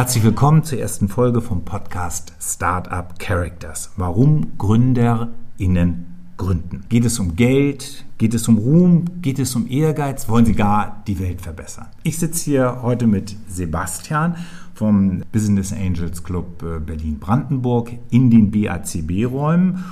Herzlich willkommen zur ersten Folge vom Podcast Startup Characters. Warum GründerInnen gründen? Geht es um Geld? Geht es um Ruhm? Geht es um Ehrgeiz? Wollen Sie gar die Welt verbessern? Ich sitze hier heute mit Sebastian vom Business Angels Club äh, Berlin-Brandenburg in den BACB-Räumen.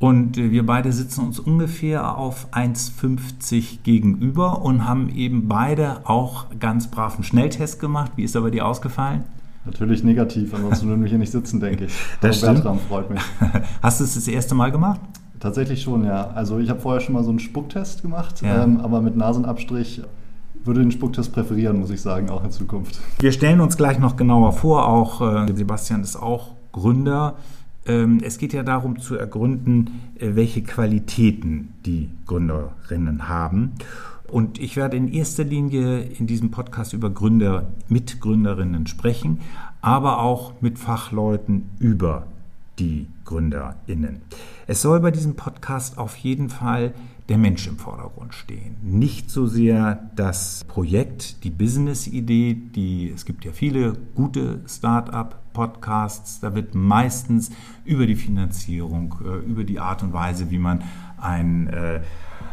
Und äh, wir beide sitzen uns ungefähr auf 1,50 gegenüber und haben eben beide auch ganz brav einen Schnelltest gemacht. Wie ist er bei dir ausgefallen? Natürlich negativ, ansonsten würden wir hier nicht sitzen, denke ich. Das Aber Bertram freut mich. Hast du es das erste Mal gemacht? Tatsächlich schon, ja. Also ich habe vorher schon mal so einen Spucktest gemacht, ja. ähm, aber mit Nasenabstrich würde den Spucktest präferieren, muss ich sagen, auch in Zukunft. Wir stellen uns gleich noch genauer vor. Auch äh, Sebastian ist auch Gründer. Ähm, es geht ja darum zu ergründen, äh, welche Qualitäten die Gründerinnen haben. Und ich werde in erster Linie in diesem Podcast über Gründer mit Gründerinnen sprechen, aber auch mit Fachleuten über die GründerInnen. Es soll bei diesem Podcast auf jeden Fall der Mensch im Vordergrund stehen. Nicht so sehr das Projekt, die Business-Idee, die, es gibt ja viele gute Start-up-Podcasts, da wird meistens über die Finanzierung, äh, über die Art und Weise, wie man ein, äh,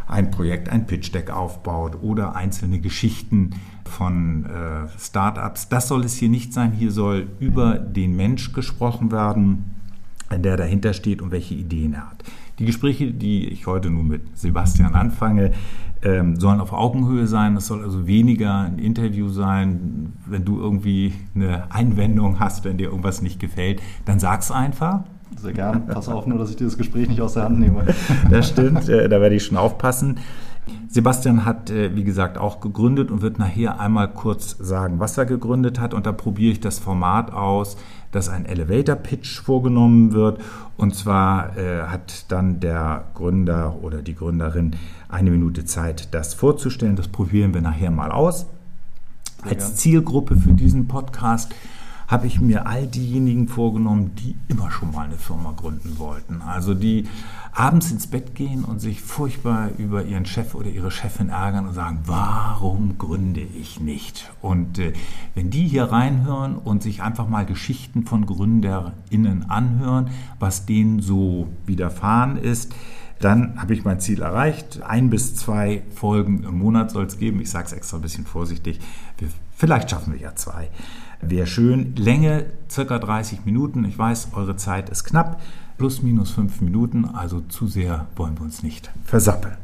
ein Projekt, ein Pitch-Deck aufbaut oder einzelne Geschichten von äh, Startups. Das soll es hier nicht sein. Hier soll über den Mensch gesprochen werden, der dahinter steht und welche Ideen er hat. Die Gespräche, die ich heute nun mit Sebastian anfange, ähm, sollen auf Augenhöhe sein. Es soll also weniger ein Interview sein. Wenn du irgendwie eine Einwendung hast, wenn dir irgendwas nicht gefällt, dann sag's einfach. Sehr gern. Pass auf nur, dass ich dieses Gespräch nicht aus der Hand nehme. Das stimmt, äh, da werde ich schon aufpassen. Sebastian hat, äh, wie gesagt, auch gegründet und wird nachher einmal kurz sagen, was er gegründet hat. Und da probiere ich das Format aus, dass ein Elevator Pitch vorgenommen wird. Und zwar äh, hat dann der Gründer oder die Gründerin eine Minute Zeit, das vorzustellen. Das probieren wir nachher mal aus. Als Zielgruppe für diesen Podcast habe ich mir all diejenigen vorgenommen, die immer schon mal eine Firma gründen wollten. Also die abends ins Bett gehen und sich furchtbar über ihren Chef oder ihre Chefin ärgern und sagen, warum gründe ich nicht? Und äh, wenn die hier reinhören und sich einfach mal Geschichten von GründerInnen anhören, was denen so widerfahren ist, dann habe ich mein Ziel erreicht. Ein bis zwei Folgen im Monat soll es geben. Ich sage es extra ein bisschen vorsichtig. Wir, vielleicht schaffen wir ja zwei. Wäre schön. Länge circa 30 Minuten. Ich weiß, eure Zeit ist knapp. Plus minus fünf Minuten. Also zu sehr wollen wir uns nicht versappeln.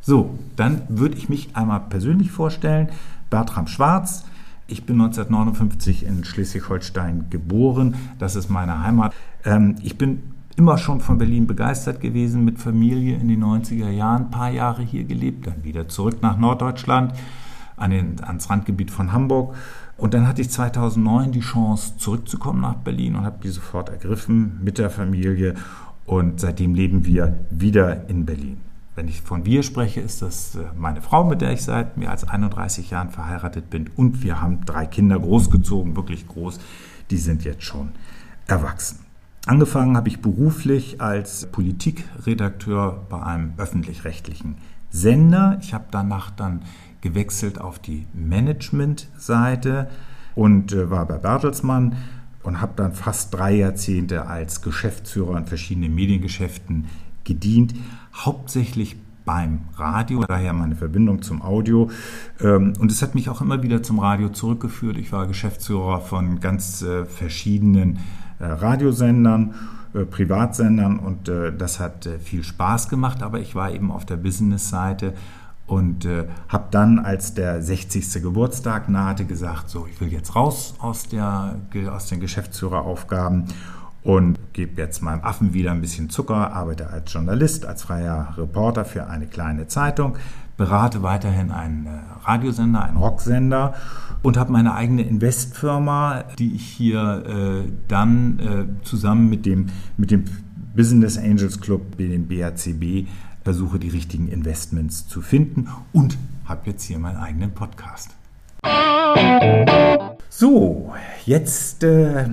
So, dann würde ich mich einmal persönlich vorstellen. Bertram Schwarz. Ich bin 1959 in Schleswig-Holstein geboren. Das ist meine Heimat. Ähm, ich bin immer schon von Berlin begeistert gewesen, mit Familie in den 90er Jahren, ein paar Jahre hier gelebt, dann wieder zurück nach Norddeutschland an den, ans Randgebiet von Hamburg. Und dann hatte ich 2009 die Chance, zurückzukommen nach Berlin und habe die sofort ergriffen mit der Familie. Und seitdem leben wir wieder in Berlin. Wenn ich von wir spreche, ist das äh, meine Frau, mit der ich seit mehr als 31 Jahren verheiratet bin. Und wir haben drei Kinder großgezogen, wirklich groß. Die sind jetzt schon erwachsen. Angefangen habe ich beruflich als Politikredakteur bei einem öffentlich-rechtlichen Sender. Ich habe danach dann gewechselt auf die Management-Seite und äh, war bei Bertelsmann und habe dann fast drei Jahrzehnte als Geschäftsführer in verschiedenen Mediengeschäften gedient, hauptsächlich beim Radio, daher meine Verbindung zum Audio. Ähm, und es hat mich auch immer wieder zum Radio zurückgeführt. Ich war Geschäftsführer von ganz äh, verschiedenen äh, Radiosendern Privatsendern und das hat viel Spaß gemacht, aber ich war eben auf der Business-Seite und äh, habe dann, als der 60. Geburtstag nahte, gesagt, so, ich will jetzt raus aus, der, aus den Geschäftsführeraufgaben und gebe jetzt meinem Affen wieder ein bisschen Zucker, arbeite als Journalist, als freier Reporter für eine kleine Zeitung, berate weiterhin einen äh, Radiosender, einen Rocksender und habe meine eigene Investfirma, die ich hier äh, dann äh, zusammen mit dem, mit dem Business Angels Club, den BACB, versuche die richtigen Investments zu finden und habe jetzt hier meinen eigenen Podcast. So, jetzt äh,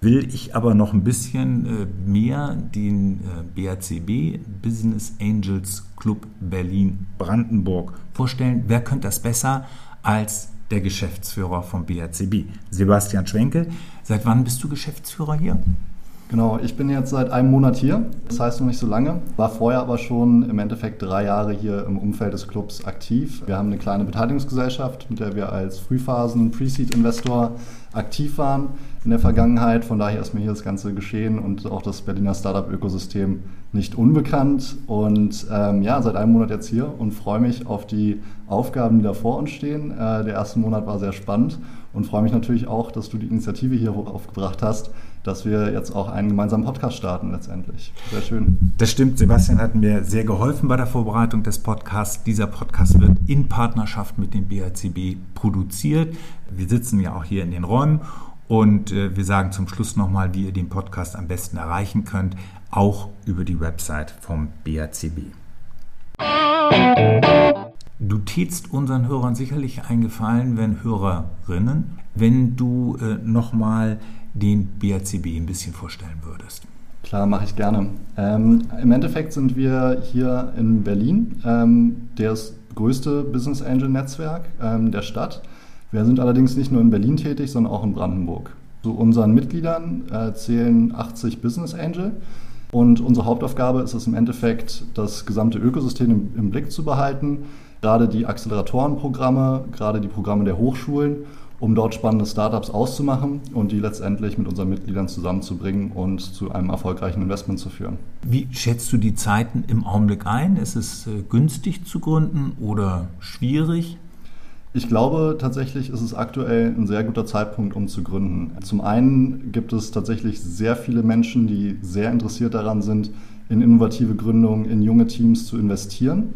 will ich aber noch ein bisschen äh, mehr den äh, BACB Business Angels Club Berlin Brandenburg vorstellen. Wer könnte das besser als der Geschäftsführer vom BRCB. Sebastian Schwenke, seit wann bist du Geschäftsführer hier? Genau, ich bin jetzt seit einem Monat hier, das heißt noch nicht so lange, war vorher aber schon im Endeffekt drei Jahre hier im Umfeld des Clubs aktiv. Wir haben eine kleine Beteiligungsgesellschaft, mit der wir als Frühphasen Pre-Seed-Investor aktiv waren in der Vergangenheit. Von daher ist mir hier das ganze Geschehen und auch das Berliner Startup-Ökosystem nicht unbekannt. Und ähm, ja, seit einem Monat jetzt hier und freue mich auf die Aufgaben, die da vor uns stehen. Äh, der erste Monat war sehr spannend und freue mich natürlich auch, dass du die Initiative hier aufgebracht hast, dass wir jetzt auch einen gemeinsamen Podcast starten letztendlich. Sehr schön. Das stimmt. Sebastian hat mir sehr geholfen bei der Vorbereitung des Podcasts. Dieser Podcast wird in Partnerschaft mit dem BACB produziert. Wir sitzen ja auch hier in den Räumen und äh, wir sagen zum Schluss nochmal, wie ihr den Podcast am besten erreichen könnt, auch über die Website vom BACB. Du tätst unseren Hörern sicherlich eingefallen, wenn Hörerinnen, wenn du äh, nochmal den BACB ein bisschen vorstellen würdest. Klar, mache ich gerne. Ähm, Im Endeffekt sind wir hier in Berlin, ähm, das größte Business Angel Netzwerk ähm, der Stadt. Wir sind allerdings nicht nur in Berlin tätig, sondern auch in Brandenburg. Zu unseren Mitgliedern äh, zählen 80 Business Angel. Und unsere Hauptaufgabe ist es im Endeffekt, das gesamte Ökosystem im, im Blick zu behalten, gerade die Acceleratorenprogramme, gerade die Programme der Hochschulen um dort spannende Startups auszumachen und die letztendlich mit unseren Mitgliedern zusammenzubringen und zu einem erfolgreichen Investment zu führen. Wie schätzt du die Zeiten im Augenblick ein? Ist es äh, günstig zu gründen oder schwierig? Ich glaube tatsächlich ist es aktuell ein sehr guter Zeitpunkt, um zu gründen. Zum einen gibt es tatsächlich sehr viele Menschen, die sehr interessiert daran sind, in innovative Gründungen, in junge Teams zu investieren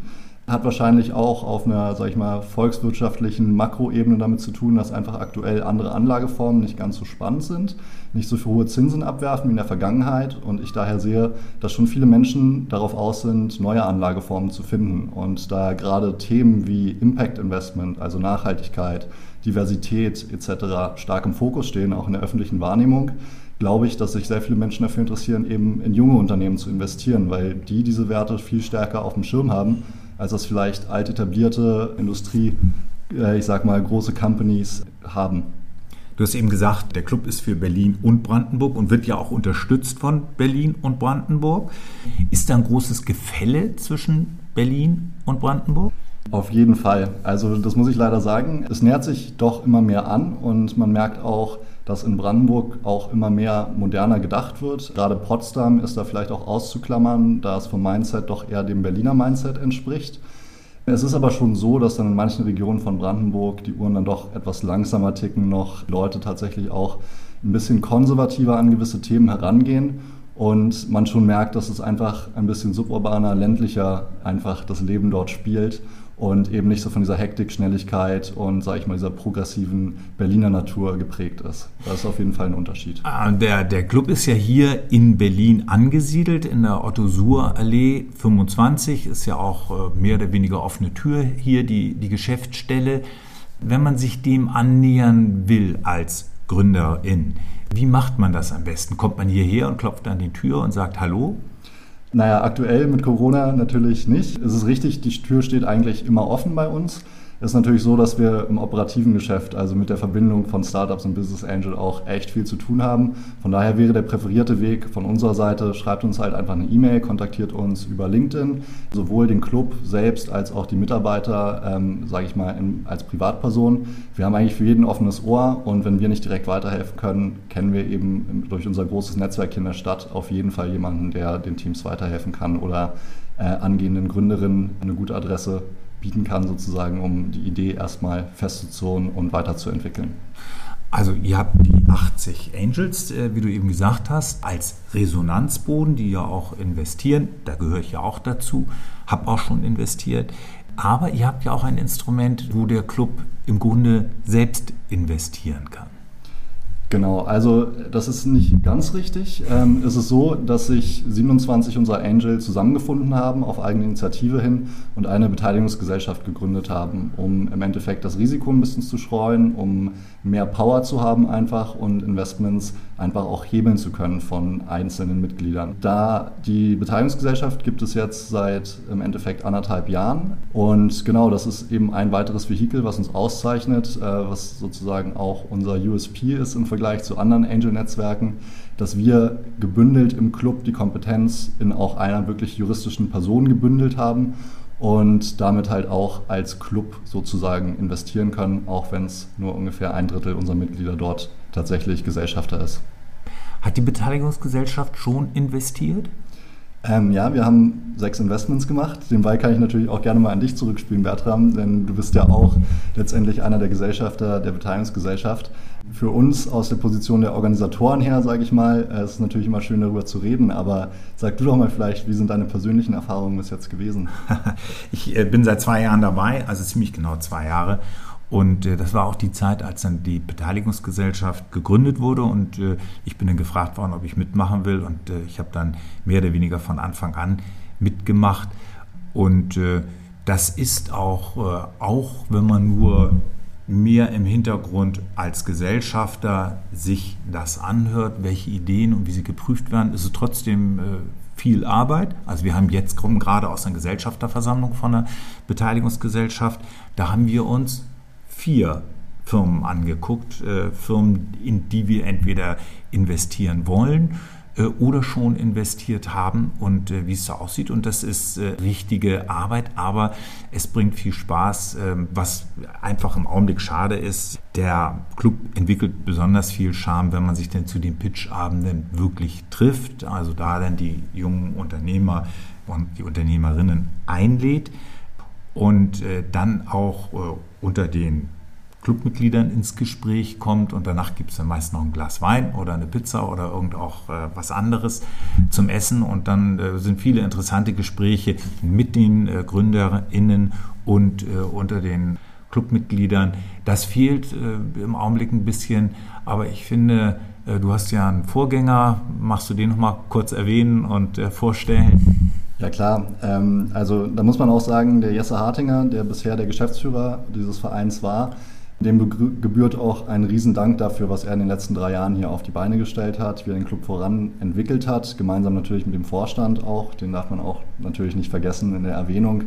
hat wahrscheinlich auch auf einer, sag ich mal, volkswirtschaftlichen Makroebene damit zu tun, dass einfach aktuell andere Anlageformen nicht ganz so spannend sind, nicht so hohe Zinsen abwerfen wie in der Vergangenheit und ich daher sehe, dass schon viele Menschen darauf aus sind, neue Anlageformen zu finden und da gerade Themen wie Impact Investment, also Nachhaltigkeit, Diversität etc. stark im Fokus stehen, auch in der öffentlichen Wahrnehmung, glaube ich, dass sich sehr viele Menschen dafür interessieren, eben in junge Unternehmen zu investieren, weil die diese Werte viel stärker auf dem Schirm haben als das vielleicht alt etablierte Industrie, äh, ich sag mal, große Companies haben. Du hast eben gesagt, der Club ist für Berlin und Brandenburg und wird ja auch unterstützt von Berlin und Brandenburg. Ist da ein großes Gefälle zwischen Berlin und Brandenburg? Auf jeden Fall. Also das muss ich leider sagen. Es nähert sich doch immer mehr an und man merkt auch, dass in Brandenburg auch immer mehr moderner gedacht wird. Gerade Potsdam ist da vielleicht auch auszuklammern, da es vom Mindset doch eher dem Berliner Mindset entspricht. Es ist aber schon so, dass dann in manchen Regionen von Brandenburg die Uhren dann doch etwas langsamer ticken, noch Leute tatsächlich auch ein bisschen konservativer an gewisse Themen herangehen und man schon merkt, dass es einfach ein bisschen suburbaner, ländlicher einfach das Leben dort spielt und eben nicht so von dieser Hektik, Schnelligkeit und, sage ich mal, dieser progressiven Berliner Natur geprägt ist. Das ist auf jeden Fall ein Unterschied. Ah, der, der Club ist ja hier in Berlin angesiedelt, in der Otto-Suhr-Allee 25, ist ja auch äh, mehr oder weniger offene Tür hier, die, die Geschäftsstelle. Wenn man sich dem annähern will als Gründerin, wie macht man das am besten? Kommt man hierher und klopft an die Tür und sagt Hallo? Naja, aktuell mit Corona natürlich nicht. Es ist richtig, die Tür steht eigentlich immer offen bei uns. Ist natürlich so, dass wir im operativen Geschäft, also mit der Verbindung von Startups und Business Angel auch echt viel zu tun haben. Von daher wäre der präferierte Weg von unserer Seite, schreibt uns halt einfach eine E-Mail, kontaktiert uns über LinkedIn, sowohl den Club selbst als auch die Mitarbeiter, ähm, sage ich mal, in, als Privatperson. Wir haben eigentlich für jeden offenes Ohr und wenn wir nicht direkt weiterhelfen können, kennen wir eben durch unser großes Netzwerk in der Stadt auf jeden Fall jemanden, der den Teams weiterhelfen kann oder äh, angehenden Gründerinnen eine gute Adresse bieten kann, sozusagen, um die Idee erstmal festzuzurren und weiterzuentwickeln. Also ihr habt die 80 Angels, äh, wie du eben gesagt hast, als Resonanzboden, die ja auch investieren. Da gehöre ich ja auch dazu, habe auch schon investiert. Aber ihr habt ja auch ein Instrument, wo der Club im Grunde selbst investieren kann. Genau, also das ist nicht ganz richtig. Ähm, es ist so, dass sich 27 unserer Angel zusammengefunden haben auf eigene Initiative hin und eine Beteiligungsgesellschaft gegründet haben, um im Endeffekt das Risiko ein bisschen zu streuen, um mehr Power zu haben einfach und Investments einfach auch hebeln zu können von einzelnen Mitgliedern. Da die Beteiligungsgesellschaft gibt es jetzt seit im Endeffekt anderthalb Jahren und genau, das ist eben ein weiteres Vehikel, was uns auszeichnet, äh, was sozusagen auch unser USP ist im Vergleich zu anderen Angel-Netzwerken, dass wir gebündelt im Club die Kompetenz in auch einer wirklich juristischen Person gebündelt haben und damit halt auch als Club sozusagen investieren können, auch wenn es nur ungefähr ein Drittel unserer Mitglieder dort tatsächlich Gesellschafter ist. Hat die Beteiligungsgesellschaft schon investiert? Ähm, ja, wir haben sechs Investments gemacht. Den Ball kann ich natürlich auch gerne mal an dich zurückspielen, Bertram, denn du bist ja auch letztendlich einer der Gesellschafter der Beteiligungsgesellschaft. Für uns aus der Position der Organisatoren her, sage ich mal, äh, ist es natürlich immer schön darüber zu reden, aber sag du doch mal vielleicht, wie sind deine persönlichen Erfahrungen bis jetzt gewesen? ich äh, bin seit zwei Jahren dabei, also ziemlich genau zwei Jahre. Und äh, das war auch die Zeit, als dann die Beteiligungsgesellschaft gegründet wurde und ich bin dann gefragt worden, ob ich mitmachen will. Und ich habe dann mehr oder weniger von Anfang an mitgemacht. Und das ist auch, auch wenn man nur mehr im Hintergrund als Gesellschafter sich das anhört, welche Ideen und wie sie geprüft werden, ist es trotzdem äh, viel Arbeit. Also wir haben jetzt kommen gerade aus einer Gesellschafterversammlung von einer Beteiligungsgesellschaft. Da haben wir uns vier Firmen angeguckt, äh, Firmen, in die wir entweder investieren wollen oder schon investiert haben und äh, wie es so aussieht. Und das ist äh, richtige Arbeit, aber es bringt viel Spaß, ähm, was einfach im Augenblick schade ist. Der Club entwickelt besonders viel Charme, wenn man sich denn zu den Pitchabenden wirklich trifft, also da dann die jungen Unternehmer und die Unternehmerinnen einlädt und äh, dann auch äh, unter den Clubmitgliedern ins Gespräch kommt und danach gibt es dann meist noch ein Glas Wein oder eine Pizza oder irgend auch äh, was anderes zum Essen und dann äh, sind viele interessante Gespräche mit den äh, GründerInnen und äh, unter den Clubmitgliedern. Das fehlt äh, im Augenblick ein bisschen, aber ich finde, äh, du hast ja einen Vorgänger, machst du den nochmal kurz erwähnen und vorstellen? Ja klar, ähm, also da muss man auch sagen, der Jesse Hartinger, der bisher der Geschäftsführer dieses Vereins war, dem gebührt auch ein Riesendank dafür, was er in den letzten drei Jahren hier auf die Beine gestellt hat, wie er den Club voran entwickelt hat, gemeinsam natürlich mit dem Vorstand auch, den darf man auch natürlich nicht vergessen in der Erwähnung.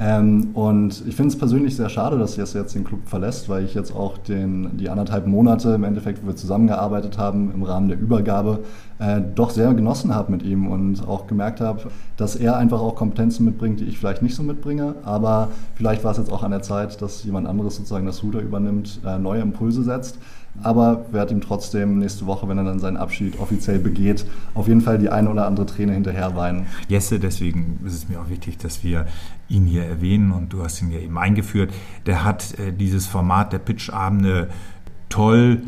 Ähm, und ich finde es persönlich sehr schade, dass Jesse jetzt den Club verlässt, weil ich jetzt auch den, die anderthalb Monate im Endeffekt, wo wir zusammengearbeitet haben im Rahmen der Übergabe, äh, doch sehr genossen habe mit ihm und auch gemerkt habe, dass er einfach auch Kompetenzen mitbringt, die ich vielleicht nicht so mitbringe. Aber vielleicht war es jetzt auch an der Zeit, dass jemand anderes sozusagen das Ruder übernimmt, äh, neue Impulse setzt aber werde ihm trotzdem nächste Woche, wenn er dann seinen Abschied offiziell begeht, auf jeden Fall die eine oder andere Träne hinterher weinen. Jesse, deswegen ist es mir auch wichtig, dass wir ihn hier erwähnen und du hast ihn ja eben eingeführt. Der hat äh, dieses Format der Pitchabende toll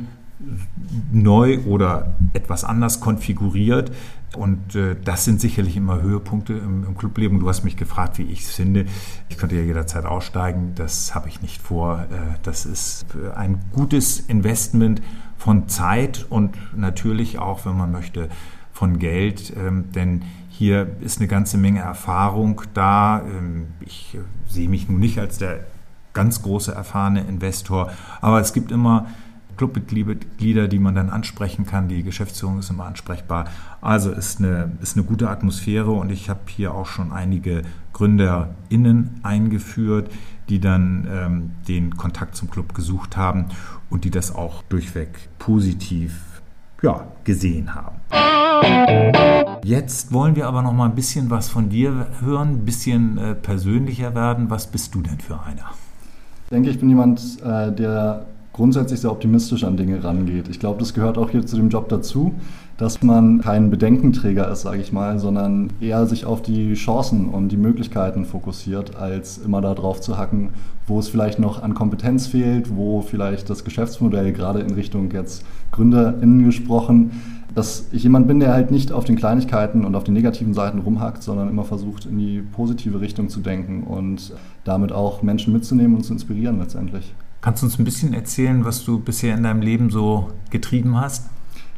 neu oder etwas anders konfiguriert. Und äh, das sind sicherlich immer Höhepunkte im, im, Clubleben. Du hast mich gefragt, wie ich es finde. Ich könnte ja jederzeit aussteigen. Das habe ich nicht vor. Äh, das ist ein gutes Investment von Zeit und natürlich auch, wenn man möchte, von Geld. Ähm, denn hier ist eine ganze Menge Erfahrung da. Ähm, ich äh, sehe mich nun nicht als der ganz große erfahrene Investor, aber es gibt immer Clubmitglieder, die man dann ansprechen kann. Die Geschäftsführung ist immer ansprechbar. Also ist eine, ist eine gute Atmosphäre und ich habe hier auch schon einige GründerInnen eingeführt, die dann ähm, den Kontakt zum Club gesucht haben und die das auch durchweg positiv ja, gesehen haben. Jetzt wollen wir aber noch mal ein bisschen was von dir hören, ein bisschen äh, persönlicher werden. Was bist du denn für einer? Ich denke, ich bin jemand, äh, der grundsätzlich sehr optimistisch an Dinge rangeht. Ich glaube, das gehört auch hier zu dem Job dazu, dass man kein Bedenkenträger ist, sage ich mal, sondern eher sich auf die Chancen und die Möglichkeiten fokussiert, als immer darauf zu hacken, wo es vielleicht noch an Kompetenz fehlt, wo vielleicht das Geschäftsmodell gerade in Richtung jetzt GründerInnen gesprochen, dass ich jemand bin, der halt nicht auf den Kleinigkeiten und auf den negativen Seiten rumhackt, sondern immer versucht, in die positive Richtung zu denken und damit auch Menschen mitzunehmen und zu inspirieren letztendlich. Kannst du uns ein bisschen erzählen, was du bisher in deinem Leben so getrieben hast?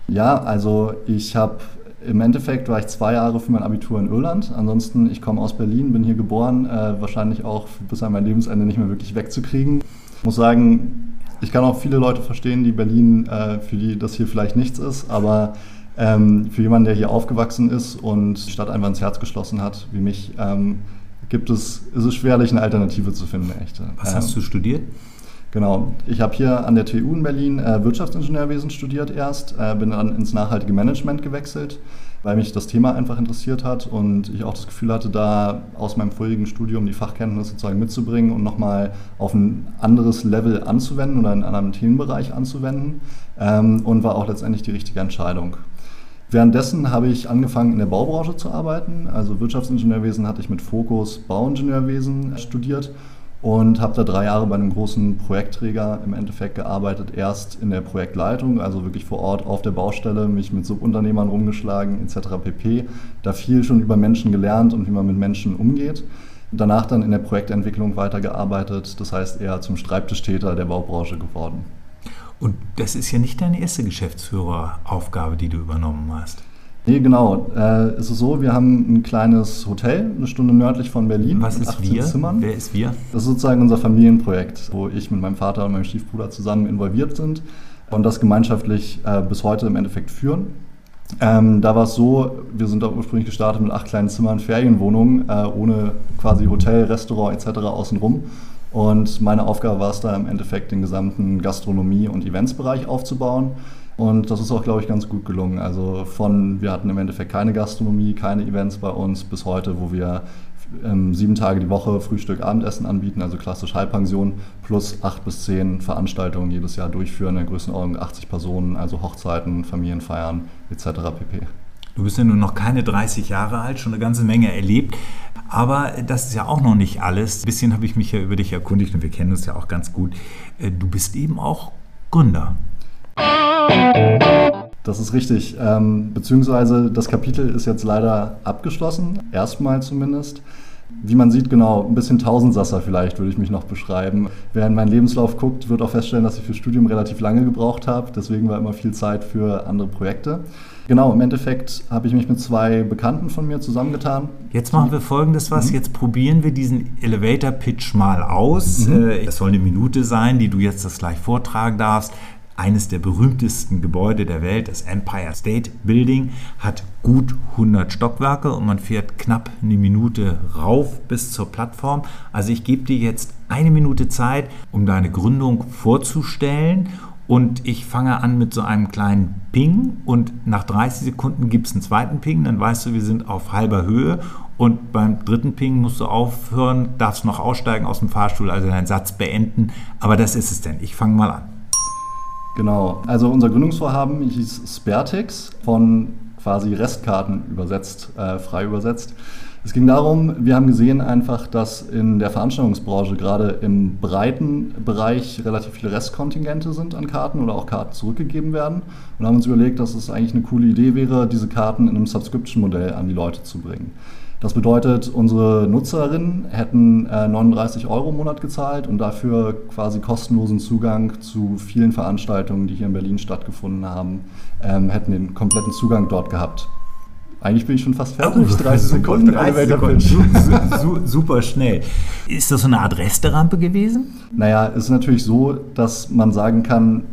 Ja, also ich habe im Endeffekt war ich zwei Jahre für mein Abitur in Irland. Ansonsten, ich komme aus Berlin, bin hier geboren, äh, wahrscheinlich auch bis an mein Lebensende nicht mehr wirklich wegzukriegen. Ich muss sagen, ich kann auch viele Leute verstehen, die Berlin, äh, für die das hier vielleicht nichts ist, aber ähm, für jemanden, der hier aufgewachsen ist und die Stadt einfach ins Herz geschlossen hat, wie mich, ähm, gibt es, ist es schwerlich, eine Alternative zu finden, eine echte. Was hast ähm, du studiert? Genau, ich habe hier an der TU in Berlin äh, Wirtschaftsingenieurwesen studiert erst, äh, bin dann ins nachhaltige Management gewechselt, weil mich das Thema einfach interessiert hat und ich auch das Gefühl hatte, da aus meinem vorigen Studium die Fachkenntnisse sozusagen mitzubringen und nochmal auf ein anderes Level anzuwenden oder in einem anderen Themenbereich anzuwenden ähm, und war auch letztendlich die richtige Entscheidung. Währenddessen habe ich angefangen in der Baubranche zu arbeiten, also Wirtschaftsingenieurwesen hatte ich mit Fokus Bauingenieurwesen studiert und habe da drei Jahre bei einem großen Projektträger im Endeffekt gearbeitet. Erst in der Projektleitung, also wirklich vor Ort auf der Baustelle, mich mit Subunternehmern rumgeschlagen etc. pp. Da viel schon über Menschen gelernt und wie man mit Menschen umgeht. Danach dann in der Projektentwicklung weitergearbeitet, das heißt eher zum Schreibtischtäter der Baubranche geworden. Und das ist ja nicht deine erste Geschäftsführeraufgabe, die du übernommen hast. Nee, genau. Äh, es ist so, wir haben ein kleines Hotel, eine Stunde nördlich von Berlin. Was ist wir? Zimmern. Wer ist wir? Das ist sozusagen unser Familienprojekt, wo ich mit meinem Vater und meinem Stiefbruder zusammen involviert sind und das gemeinschaftlich äh, bis heute im Endeffekt führen. Ähm, da war es so, wir sind da ursprünglich gestartet mit acht kleinen Zimmern, Ferienwohnungen, äh, ohne quasi Hotel, Restaurant etc. außenrum. Und meine Aufgabe war es da im Endeffekt, den gesamten Gastronomie- und Eventsbereich aufzubauen. Und das ist auch, glaube ich, ganz gut gelungen. Also von, wir hatten im Endeffekt keine Gastronomie, keine Events bei uns bis heute, wo wir ähm, sieben Tage die Woche Frühstück, Abendessen anbieten, also klassisch Halbpension, plus acht bis zehn Veranstaltungen jedes Jahr durchführen, in der Größenordnung 80 Personen, also Hochzeiten, Familienfeiern etc. pp. Du bist ja nun noch keine 30 Jahre alt, schon eine ganze Menge erlebt. Aber das ist ja auch noch nicht alles. Ein bisschen habe ich mich ja über dich erkundigt und wir kennen uns ja auch ganz gut. Äh, du bist eben auch Gründer. Das ist richtig. Ähm, beziehungsweise das Kapitel ist jetzt leider abgeschlossen, erstmal zumindest. Wie man sieht, genau, ein bisschen Tausendsasser vielleicht würde ich mich noch beschreiben. Wer in meinen Lebenslauf guckt, wird auch feststellen, dass ich für Studium relativ lange gebraucht habe. Deswegen war immer viel Zeit für andere Projekte. Genau, im Endeffekt habe ich mich mit zwei Bekannten von mir zusammengetan. Jetzt machen wir folgendes was. Mhm. Jetzt probieren wir diesen Elevator Pitch mal aus. Mhm. Äh, es soll eine Minute sein, die du jetzt das gleich vortragen darfst eines der berühmtesten Gebäude der Welt, das Empire State Building, hat gut 100 Stockwerke und man fährt knapp eine Minute rauf bis zur Plattform. Also ich gebe dir jetzt eine Minute Zeit, um deine Gründung vorzustellen und ich fange an mit so einem kleinen Ping und nach 30 Sekunden gibt es einen zweiten Ping, dann weißt du, wir sind auf halber Höhe und beim dritten Ping musst du aufhören, darfst noch aussteigen aus dem Fahrstuhl, also deinen Satz beenden, aber das ist es denn. Ich fange mal an. Genau, also unser Gründungsvorhaben hieß Spertix, von quasi Restkarten übersetzt, äh, frei übersetzt. Es ging darum, wir haben gesehen einfach, dass in der Veranstaltungsbranche gerade im breiten Bereich relativ viele Restkontingente sind an Karten oder auch Karten zurückgegeben werden und haben uns überlegt, dass es eigentlich eine coole Idee wäre, diese Karten in einem Subscription-Modell an die Leute zu bringen. Das bedeutet, unsere Nutzerinnen hätten äh, 39 Euro im Monat gezahlt und dafür quasi kostenlosen Zugang zu vielen Veranstaltungen, die hier in Berlin stattgefunden haben, ähm, hätten den kompletten Zugang dort gehabt. Eigentlich bin ich schon fast fertig. Oh, 30 Sekunden. 30 Sekunden. Su super schnell. Ist das so eine Art Resterampe gewesen? Naja, es ist natürlich so, dass man sagen kann,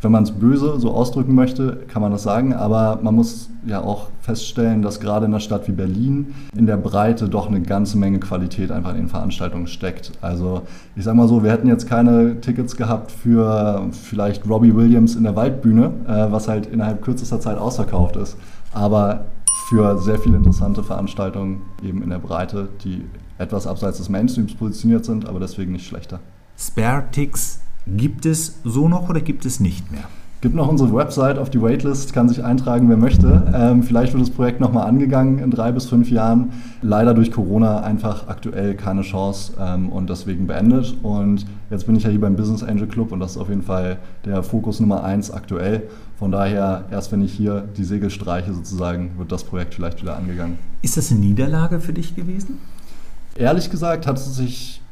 wenn man es böse so ausdrücken möchte, kann man das sagen, aber man muss ja auch feststellen, dass gerade in einer Stadt wie Berlin in der Breite doch eine ganze Menge Qualität einfach in den Veranstaltungen steckt. Also ich sage mal so, wir hätten jetzt keine Tickets gehabt für vielleicht Robbie Williams in der Waldbühne, äh, was halt innerhalb kürzester Zeit ausverkauft ist, aber für sehr viele interessante Veranstaltungen eben in der Breite, die etwas abseits des Mainstreams positioniert sind, aber deswegen nicht schlechter. Spare Ticks Gibt es so noch oder gibt es nicht mehr? Gibt noch unsere Website auf die Waitlist, kann sich eintragen, wer möchte. Ähm, vielleicht wird das Projekt nochmal angegangen in drei bis fünf Jahren. Leider durch Corona einfach aktuell keine Chance ähm, und deswegen beendet. Und jetzt bin ich ja hier beim Business Angel Club und das ist auf jeden Fall der Fokus Nummer eins aktuell. Von daher, erst wenn ich hier die Segel streiche sozusagen, wird das Projekt vielleicht wieder angegangen. Ist das eine Niederlage für dich gewesen? Ehrlich gesagt hat es sich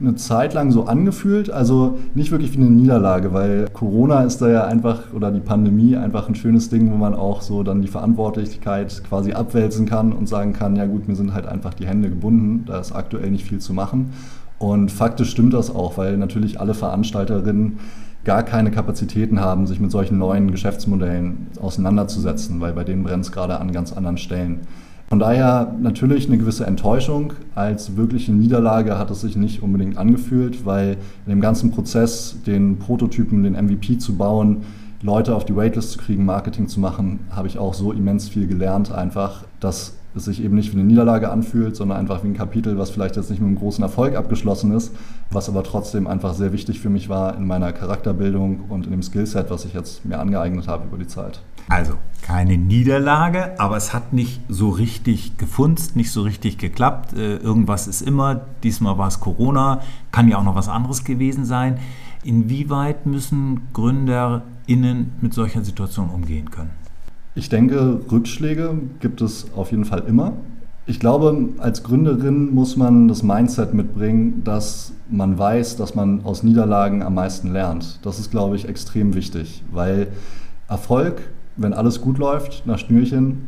eine Zeit lang so angefühlt, also nicht wirklich wie eine Niederlage, weil Corona ist da ja einfach oder die Pandemie einfach ein schönes Ding, wo man auch so dann die Verantwortlichkeit quasi abwälzen kann und sagen kann, ja gut, mir sind halt einfach die Hände gebunden, da ist aktuell nicht viel zu machen. Und faktisch stimmt das auch, weil natürlich alle Veranstalterinnen gar keine Kapazitäten haben, sich mit solchen neuen Geschäftsmodellen auseinanderzusetzen, weil bei denen brennt es gerade an ganz anderen Stellen. Von daher natürlich eine gewisse Enttäuschung. Als wirkliche Niederlage hat es sich nicht unbedingt angefühlt, weil in dem ganzen Prozess, den Prototypen, den MVP zu bauen, Leute auf die Waitlist zu kriegen, Marketing zu machen, habe ich auch so immens viel gelernt, einfach, dass es sich eben nicht wie eine Niederlage anfühlt, sondern einfach wie ein Kapitel, was vielleicht jetzt nicht mit einem großen Erfolg abgeschlossen ist, was aber trotzdem einfach sehr wichtig für mich war in meiner Charakterbildung und in dem Skillset, was ich jetzt mir angeeignet habe über die Zeit. Also keine Niederlage, aber es hat nicht so richtig gefunzt, nicht so richtig geklappt. Äh, irgendwas ist immer. Diesmal war es Corona, kann ja auch noch was anderes gewesen sein. Inwieweit müssen GründerInnen mit solcher Situation umgehen können? Ich denke, Rückschläge gibt es auf jeden Fall immer. Ich glaube, als Gründerin muss man das Mindset mitbringen, dass man weiß, dass man aus Niederlagen am meisten lernt. Das ist, glaube ich, extrem wichtig, weil Erfolg, wenn alles gut läuft, nach Schnürchen,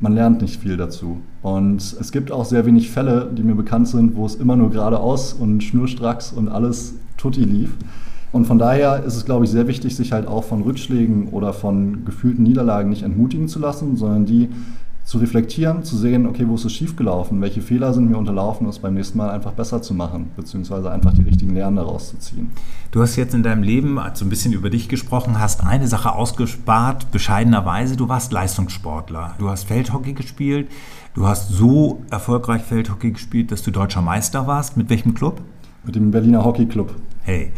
man lernt nicht viel dazu. Und es gibt auch sehr wenig Fälle, die mir bekannt sind, wo es immer nur geradeaus und schnurstracks und alles tutti lief. Und von daher ist es, glaube ich, sehr wichtig, sich halt auch von Rückschlägen oder von gefühlten Niederlagen nicht entmutigen zu lassen, sondern die zu reflektieren, zu sehen, okay, wo ist es schiefgelaufen, welche Fehler sind mir unterlaufen, um es beim nächsten Mal einfach besser zu machen, beziehungsweise einfach die richtigen Lehren daraus zu ziehen. Du hast jetzt in deinem Leben so ein bisschen über dich gesprochen, hast eine Sache ausgespart, bescheidenerweise, du warst Leistungssportler. Du hast Feldhockey gespielt, du hast so erfolgreich Feldhockey gespielt, dass du deutscher Meister warst. Mit welchem Club? Mit dem Berliner Hockey Club. Hey.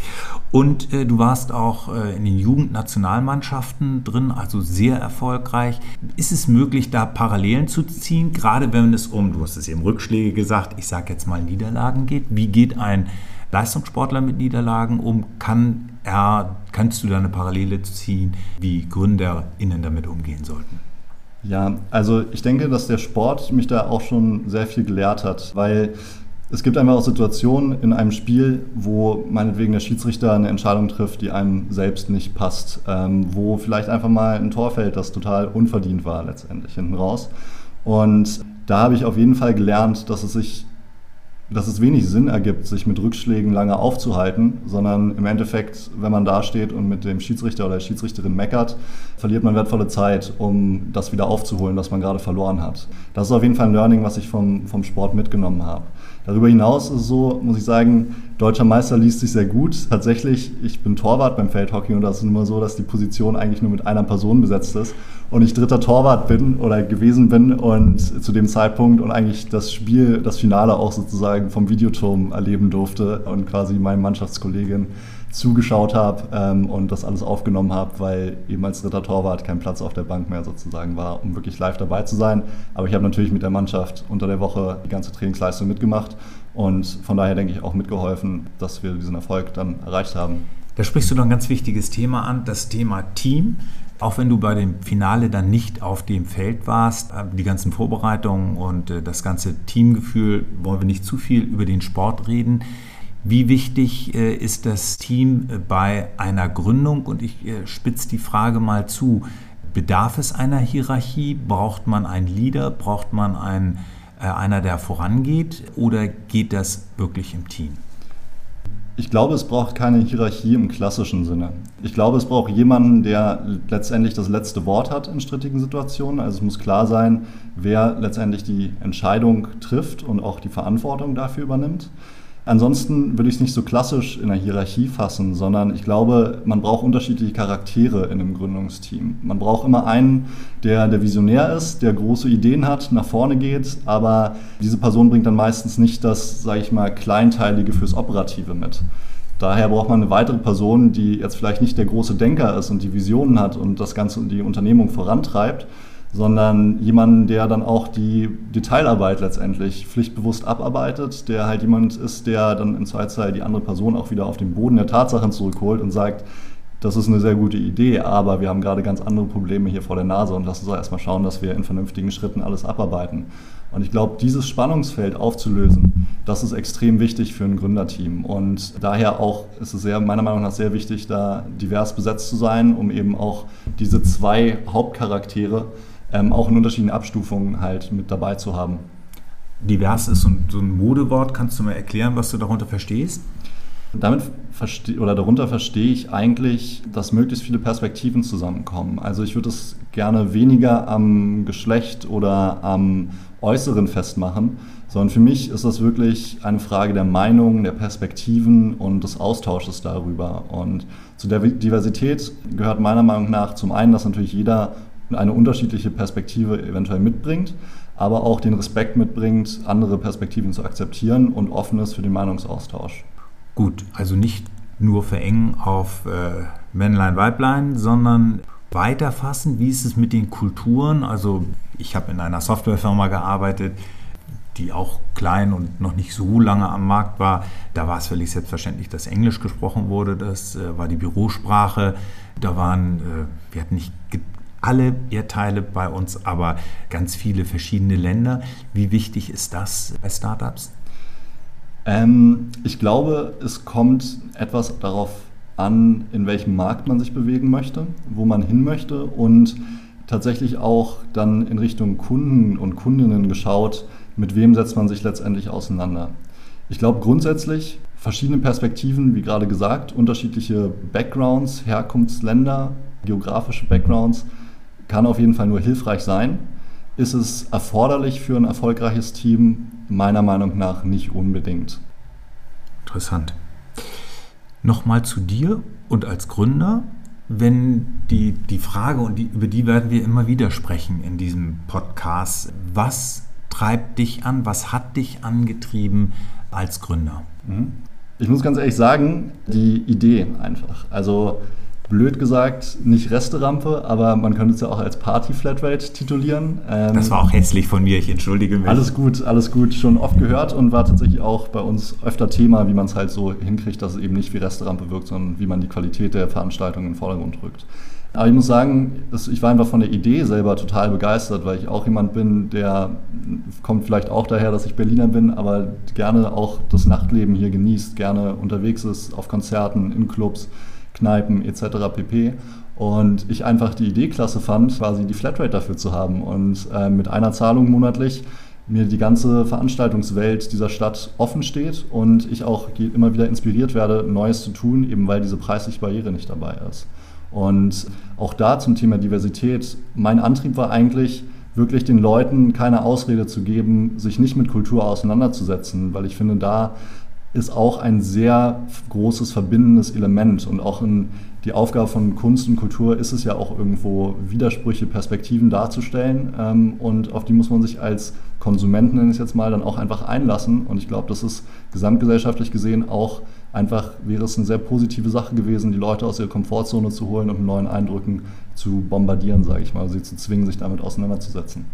Und äh, du warst auch äh, in den Jugendnationalmannschaften drin, also sehr erfolgreich. Ist es möglich, da Parallelen zu ziehen, gerade wenn es um, du hast es eben Rückschläge gesagt, ich sage jetzt mal Niederlagen geht? Wie geht ein Leistungssportler mit Niederlagen um? Kann er, kannst du da eine Parallele ziehen, wie GründerInnen damit umgehen sollten? Ja, also ich denke, dass der Sport mich da auch schon sehr viel gelehrt hat, weil es gibt einfach auch Situationen in einem Spiel, wo meinetwegen der Schiedsrichter eine Entscheidung trifft, die einem selbst nicht passt, ähm, wo vielleicht einfach mal ein Tor fällt, das total unverdient war letztendlich hinten raus. Und da habe ich auf jeden Fall gelernt, dass es sich dass es wenig Sinn ergibt, sich mit Rückschlägen lange aufzuhalten, sondern im Endeffekt, wenn man da steht und mit dem Schiedsrichter oder der Schiedsrichterin meckert, verliert man wertvolle Zeit, um das wieder aufzuholen, was man gerade verloren hat. Das ist auf jeden Fall ein Learning, was ich vom, vom Sport mitgenommen habe. Darüber hinaus ist es so, muss ich sagen, deutscher Meister liest sich sehr gut. Tatsächlich, ich bin Torwart beim Feldhockey und das ist immer so, dass die Position eigentlich nur mit einer Person besetzt ist und ich dritter Torwart bin oder gewesen bin und zu dem Zeitpunkt und eigentlich das Spiel, das Finale auch sozusagen vom Videoturm erleben durfte und quasi meinen Mannschaftskollegin zugeschaut habe ähm, und das alles aufgenommen habe, weil eben als dritter Torwart kein Platz auf der Bank mehr sozusagen war, um wirklich live dabei zu sein. Aber ich habe natürlich mit der Mannschaft unter der Woche die ganze Trainingsleistung mitgemacht und von daher denke ich auch mitgeholfen, dass wir diesen Erfolg dann erreicht haben. Da sprichst du doch ein ganz wichtiges Thema an, das Thema Team. Auch wenn du bei dem Finale dann nicht auf dem Feld warst, äh, die ganzen Vorbereitungen und äh, das ganze Teamgefühl, wollen wir nicht zu viel über den Sport reden. Wie wichtig äh, ist das Team äh, bei einer Gründung? Und ich äh, spitze die Frage mal zu. Bedarf es einer Hierarchie? Braucht man einen Leader? Braucht man einen, einer, der vorangeht? Oder geht das wirklich im Team? Ich glaube, es braucht keine Hierarchie im klassischen Sinne. Ich glaube, es braucht jemanden, der letztendlich das letzte Wort hat in strittigen Situationen. Also es muss klar sein, wer letztendlich die Entscheidung trifft und auch die Verantwortung dafür übernimmt. Ansonsten würde ich es nicht so klassisch in der Hierarchie fassen, sondern ich glaube, man braucht unterschiedliche Charaktere in einem Gründungsteam. Man braucht immer einen, der der Visionär ist, der große Ideen hat, nach vorne geht, aber diese Person bringt dann meistens nicht das, sage ich mal, Kleinteilige fürs Operative mit. Daher braucht man eine weitere Person, die jetzt vielleicht nicht der große Denker ist und die Visionen hat und das Ganze die Unternehmung vorantreibt, sondern jemanden, der dann auch die Detailarbeit letztendlich pflichtbewusst abarbeitet, der halt jemand ist, der dann im Zweifelsfall die andere Person auch wieder auf den Boden der Tatsachen zurückholt und sagt, das ist eine sehr gute Idee, aber wir haben gerade ganz andere Probleme hier vor der Nase und lass uns doch erstmal schauen, dass wir in vernünftigen Schritten alles abarbeiten. Und ich glaube, dieses Spannungsfeld aufzulösen, Das ist extrem wichtig für ein Gründerteam. Und daher auch ist es sehr, meiner Meinung nach sehr wichtig, da divers besetzt zu sein, um eben auch diese zwei Hauptcharaktere ähm, auch in unterschiedlichen Abstufungen halt mit dabei zu haben. Divers ist so ein, so ein Modewort. Kannst du mal erklären, was du darunter verstehst? Damit verstehe oder darunter verstehe ich eigentlich, dass möglichst viele Perspektiven zusammenkommen. Also ich würde es gerne weniger am Geschlecht oder am Äußeren festmachen, sondern für mich ist das wirklich eine Frage der Meinung, der Perspektiven und des Austausches darüber. Und zu der Diversität gehört meiner Meinung nach zum einen, dass natürlich jeder eine unterschiedliche Perspektive eventuell mitbringt, aber auch den Respekt mitbringt, andere Perspektiven zu akzeptieren und offen ist für den Meinungsaustausch. Gut, also nicht nur verengen auf äh, Männlein, Weiblein, sondern weiterfassen, wie ist es mit den Kulturen? Also ich habe in einer Softwarefirma gearbeitet, die auch klein und noch nicht so lange am Markt war. Da war es völlig selbstverständlich, dass Englisch gesprochen wurde. Das äh, war die Bürosprache. Da waren, äh, wir hatten nicht alle Erdteile bei uns, aber ganz viele verschiedene Länder. Wie wichtig ist das bei Startups? Ähm, ich glaube, es kommt etwas darauf an, in welchem Markt man sich bewegen möchte, wo man hin möchte und tatsächlich auch dann in Richtung Kunden und Kundinnen geschaut, mit wem setzt man sich letztendlich auseinander. Ich glaube grundsätzlich verschiedene Perspektiven, wie gerade gesagt, unterschiedliche Backgrounds, Herkunftsländer, geografische Backgrounds, kann auf jeden Fall nur hilfreich sein. Ist es erforderlich für ein erfolgreiches Team? Meiner Meinung nach nicht unbedingt. Interessant. Nochmal zu dir und als Gründer, wenn die, die Frage, und die, über die werden wir immer wieder sprechen in diesem Podcast, was treibt dich an, was hat dich angetrieben als Gründer? Mhm. Ich muss ganz ehrlich sagen, die Idee einfach. Also blöd gesagt nicht Resterampe, aber man könnte es ja auch als Party-Flatrate titulieren. Ähm, das war auch hässlich von mir, ich entschuldige mich. Alles gut, alles gut, schon oft gehört und war tatsächlich auch bei uns öfter Thema, wie man es halt so hinkriegt, dass es eben nicht wie Resterampe wirkt, sondern wie man die Qualität der Veranstaltung in den Vordergrund rückt. Aber ich muss sagen, ich war einfach von der Idee selber total begeistert, weil ich auch jemand bin, der kommt vielleicht auch daher, dass ich Berliner bin, aber gerne auch das Nachtleben hier genießt, gerne unterwegs ist auf Konzerten, in Clubs Kneipen etc. pp. Und ich einfach die Idee klasse fand, quasi die Flatrate dafür zu haben und äh, mit einer Zahlung monatlich mir die ganze Veranstaltungswelt dieser Stadt offen steht und ich auch immer wieder inspiriert werde, Neues zu tun, eben weil diese preisliche Barriere nicht dabei ist. Und auch da zum Thema Diversität, mein Antrieb war eigentlich, wirklich den Leuten keine Ausrede zu geben, sich nicht mit Kultur auseinanderzusetzen, weil ich finde, da ist auch ein sehr großes verbindendes Element. Und auch in die Aufgabe von Kunst und Kultur ist es ja auch irgendwo Widersprüche, Perspektiven darzustellen. Ähm, und auf die muss man sich als Konsumenten, nenne ich es jetzt mal, dann auch einfach einlassen. Und ich glaube, das ist gesamtgesellschaftlich gesehen auch einfach, wäre es eine sehr positive Sache gewesen, die Leute aus ihrer Komfortzone zu holen und mit neuen Eindrücken zu bombardieren, sage ich mal, sie zu zwingen, sich damit auseinanderzusetzen.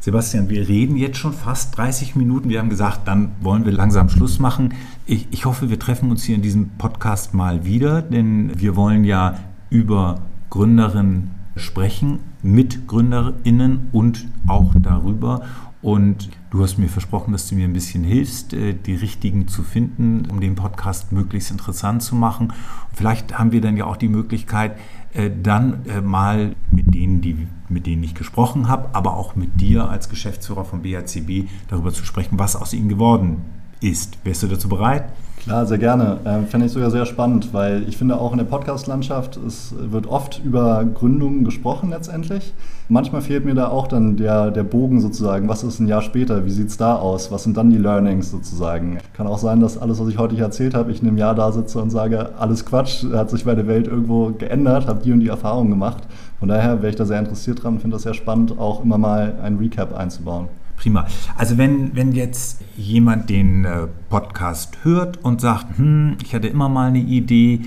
Sebastian, wir reden jetzt schon fast 30 Minuten. Wir haben gesagt, dann wollen wir langsam Schluss machen. Ich, ich hoffe, wir treffen uns hier in diesem Podcast mal wieder, denn wir wollen ja über Gründerinnen sprechen, mit Gründerinnen und auch darüber. Und du hast mir versprochen, dass du mir ein bisschen hilfst, äh, die richtigen zu finden, um den Podcast möglichst interessant zu machen. Vielleicht haben wir dann ja auch die Möglichkeit, äh, dann äh, mal mit denen, die, mit denen ich gesprochen habe, aber auch mit dir als Geschäftsführer vom BHCB darüber zu sprechen, was aus ihnen geworden ist. Wärst du dazu bereit? Klar, sehr gerne. Ähm, Fände ich sogar sehr spannend, weil ich finde auch in der Podcast-Landschaft, es wird oft über Gründungen gesprochen letztendlich. Manchmal fehlt mir da auch dann der, der Bogen sozusagen. Was ist ein Jahr später? Wie sieht es da aus? Was sind dann die Learnings sozusagen? Kann auch sein, dass alles, was ich heute hier erzählt habe, ich in einem Jahr da sitze und sage, alles Quatsch, hat sich bei der Welt irgendwo geändert, habe die und die Erfahrungen gemacht. Von daher wäre ich da sehr interessiert dran und finde das sehr spannend, auch immer mal ein Recap einzubauen. Prima. Also wenn, wenn jetzt jemand den äh, Podcast hört und sagt, hm, ich hatte immer mal eine Idee,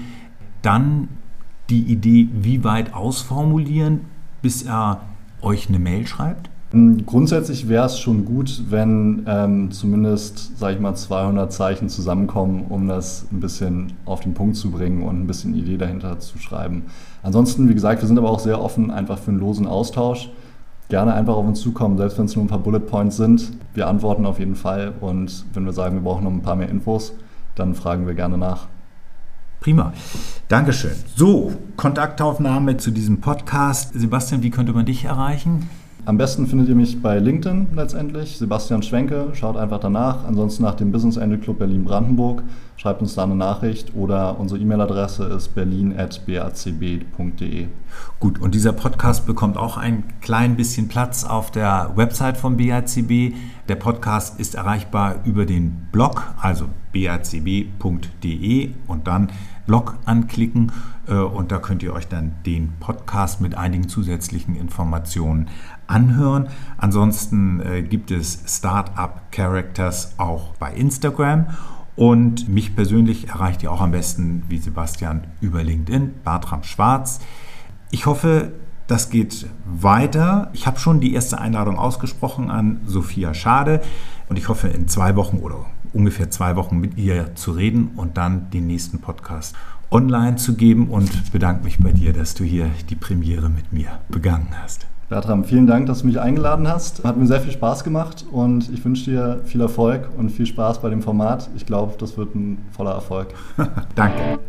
dann die Idee wie weit ausformulieren, bis er euch eine Mail schreibt? Hm, grundsätzlich wäre es schon gut, wenn ähm, zumindest, sage ich mal, 200 Zeichen zusammenkommen, um das ein bisschen auf den Punkt zu bringen und ein bisschen Idee dahinter zu schreiben. Ansonsten, wie gesagt, wir sind aber auch sehr offen einfach für einen losen Austausch. Gerne einfach auf uns zukommen, selbst wenn es nur ein paar Bullet Points sind. Wir antworten auf jeden Fall und wenn wir sagen, wir brauchen noch ein paar mehr Infos, dann fragen wir gerne nach. Prima. Dankeschön. So, Kontaktaufnahme zu diesem Podcast. Sebastian, wie könnte man dich erreichen? Am besten findet ihr mich bei LinkedIn letztendlich. Sebastian Schwenke, schaut einfach danach. Ansonsten nach dem Business Angel Club Berlin-Brandenburg. Schreibt uns da eine Nachricht oder unsere E-Mail-Adresse ist berlin.bacb.de. Gut, und dieser Podcast bekommt auch ein klein bisschen Platz auf der Website von BACB. Der Podcast ist erreichbar über den Blog, also bacb.de und dann Blog anklicken äh, und da könnt ihr euch dann den Podcast mit einigen zusätzlichen Informationen anhören. Ansonsten äh, gibt es Startup Characters auch bei Instagram. Und mich persönlich erreicht ihr auch am besten, wie Sebastian, über LinkedIn, Bartram Schwarz. Ich hoffe, das geht weiter. Ich habe schon die erste Einladung ausgesprochen an Sophia Schade und ich hoffe, in zwei Wochen oder ungefähr zwei Wochen mit ihr zu reden und dann den nächsten Podcast online zu geben und bedanke mich bei dir, dass du hier die Premiere mit mir begangen hast. Bertram, vielen Dank, dass du mich eingeladen hast. Hat mir sehr viel Spaß gemacht und ich wünsche dir viel Erfolg und viel Spaß bei dem Format. Ich glaube, das wird ein voller Erfolg. Danke.